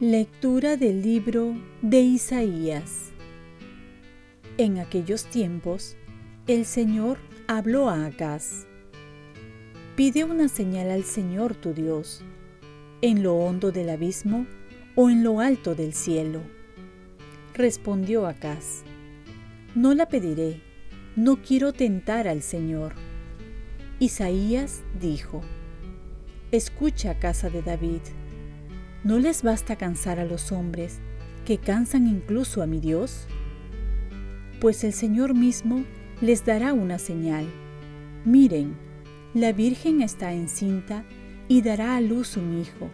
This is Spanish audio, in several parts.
Lectura del libro de Isaías. En aquellos tiempos, el Señor habló a Acaz. Pide una señal al Señor tu Dios, en lo hondo del abismo o en lo alto del cielo. Respondió Acaz, no la pediré, no quiero tentar al Señor. Isaías dijo, Escucha, casa de David ¿No les basta cansar a los hombres, que cansan incluso a mi Dios? Pues el Señor mismo les dará una señal. Miren, la Virgen está encinta y dará a luz un hijo,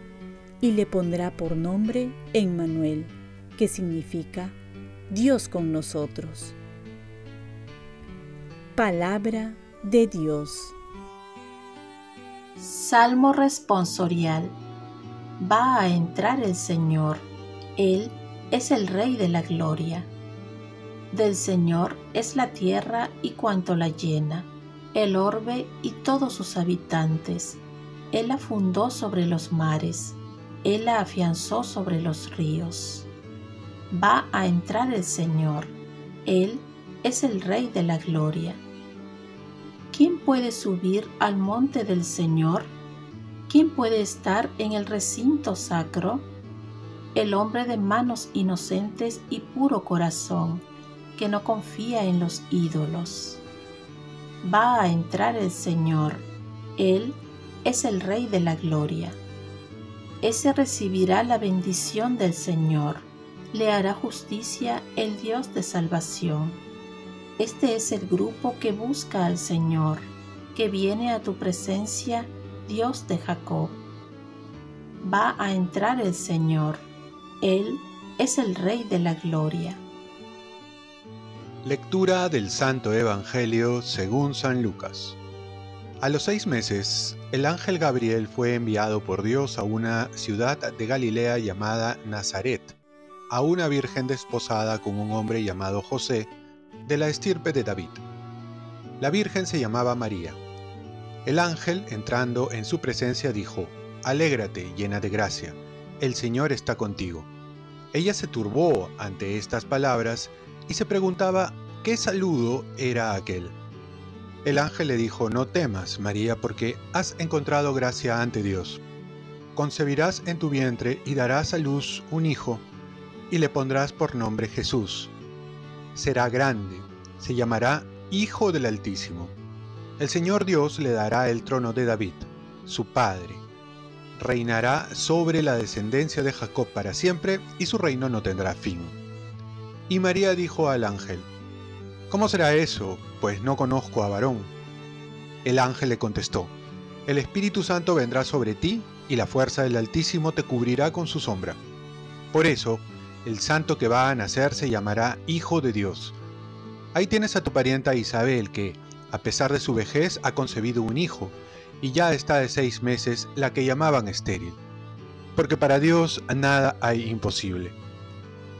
y le pondrá por nombre Emmanuel, que significa Dios con nosotros. Palabra de Dios. Salmo responsorial va a entrar el Señor. Él es el Rey de la Gloria. Del Señor es la tierra y cuanto la llena, el orbe y todos sus habitantes. Él la fundó sobre los mares, Él la afianzó sobre los ríos. Va a entrar el Señor, Él es el Rey de la Gloria. ¿Quién puede subir al monte del Señor? ¿Quién puede estar en el recinto sacro? El hombre de manos inocentes y puro corazón, que no confía en los ídolos. Va a entrar el Señor, Él es el Rey de la Gloria. Ese recibirá la bendición del Señor, le hará justicia el Dios de salvación. Este es el grupo que busca al Señor, que viene a tu presencia Dios de Jacob. Va a entrar el Señor, Él es el Rey de la Gloria. Lectura del Santo Evangelio según San Lucas. A los seis meses, el ángel Gabriel fue enviado por Dios a una ciudad de Galilea llamada Nazaret, a una virgen desposada con un hombre llamado José, de la estirpe de David. La virgen se llamaba María. El ángel, entrando en su presencia, dijo, Alégrate, llena de gracia, el Señor está contigo. Ella se turbó ante estas palabras y se preguntaba qué saludo era aquel. El ángel le dijo, No temas, María, porque has encontrado gracia ante Dios. Concebirás en tu vientre y darás a luz un hijo, y le pondrás por nombre Jesús. Será grande, se llamará Hijo del Altísimo el Señor Dios le dará el trono de David, su padre. Reinará sobre la descendencia de Jacob para siempre y su reino no tendrá fin. Y María dijo al ángel, ¿Cómo será eso? Pues no conozco a varón. El ángel le contestó, El Espíritu Santo vendrá sobre ti y la fuerza del Altísimo te cubrirá con su sombra. Por eso, el santo que va a nacer se llamará Hijo de Dios. Ahí tienes a tu parienta Isabel que, a pesar de su vejez, ha concebido un hijo, y ya está de seis meses la que llamaban estéril. Porque para Dios nada hay imposible.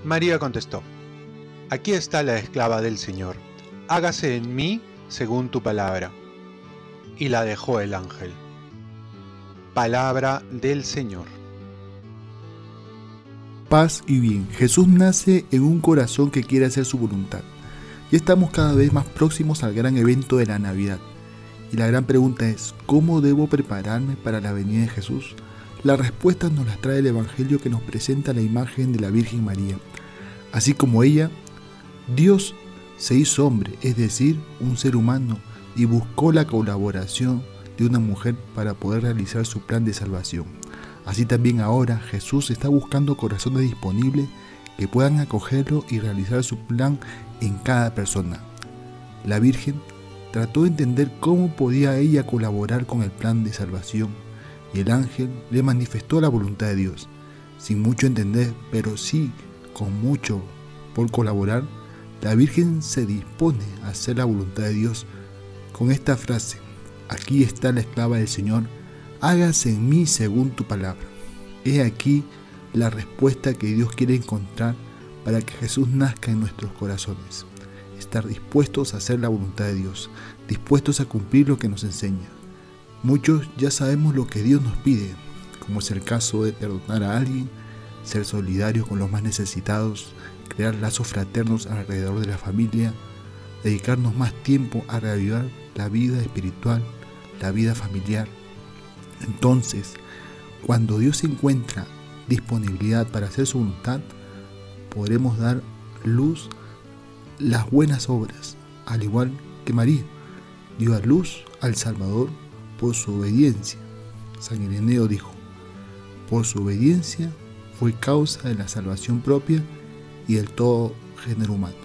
María contestó, Aquí está la esclava del Señor, hágase en mí según tu palabra. Y la dejó el ángel. Palabra del Señor. Paz y bien. Jesús nace en un corazón que quiere hacer su voluntad. Ya estamos cada vez más próximos al gran evento de la Navidad. Y la gran pregunta es, ¿cómo debo prepararme para la venida de Jesús? La respuesta nos la trae el Evangelio que nos presenta la imagen de la Virgen María. Así como ella, Dios se hizo hombre, es decir, un ser humano, y buscó la colaboración de una mujer para poder realizar su plan de salvación. Así también ahora Jesús está buscando corazones disponibles que puedan acogerlo y realizar su plan en cada persona. La Virgen trató de entender cómo podía ella colaborar con el plan de salvación y el ángel le manifestó la voluntad de Dios, sin mucho entender, pero sí con mucho por colaborar, la Virgen se dispone a hacer la voluntad de Dios con esta frase, aquí está la esclava del Señor, hágase en mí según tu palabra. He aquí la respuesta que Dios quiere encontrar para que Jesús nazca en nuestros corazones. Estar dispuestos a hacer la voluntad de Dios, dispuestos a cumplir lo que nos enseña. Muchos ya sabemos lo que Dios nos pide, como es el caso de perdonar a alguien, ser solidario con los más necesitados, crear lazos fraternos alrededor de la familia, dedicarnos más tiempo a reavivar la vida espiritual, la vida familiar. Entonces, cuando Dios encuentra disponibilidad para hacer su voluntad, podremos dar luz las buenas obras, al igual que María dio a luz al Salvador por su obediencia. San Ireneo dijo, por su obediencia fue causa de la salvación propia y del todo género humano.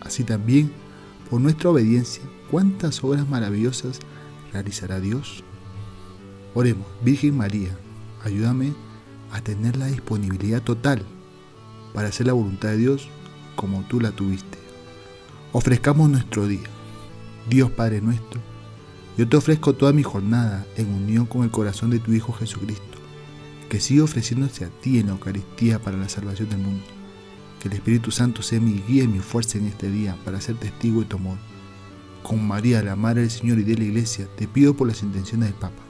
Así también, por nuestra obediencia, ¿cuántas obras maravillosas realizará Dios? Oremos, Virgen María, ayúdame a tener la disponibilidad total para hacer la voluntad de Dios como tú la tuviste. Ofrezcamos nuestro día. Dios Padre nuestro, yo te ofrezco toda mi jornada en unión con el corazón de tu Hijo Jesucristo, que sigue ofreciéndose a ti en la Eucaristía para la salvación del mundo. Que el Espíritu Santo sea mi guía y mi fuerza en este día para ser testigo de tu amor. Con María, la Madre del Señor y de la Iglesia, te pido por las intenciones del Papa.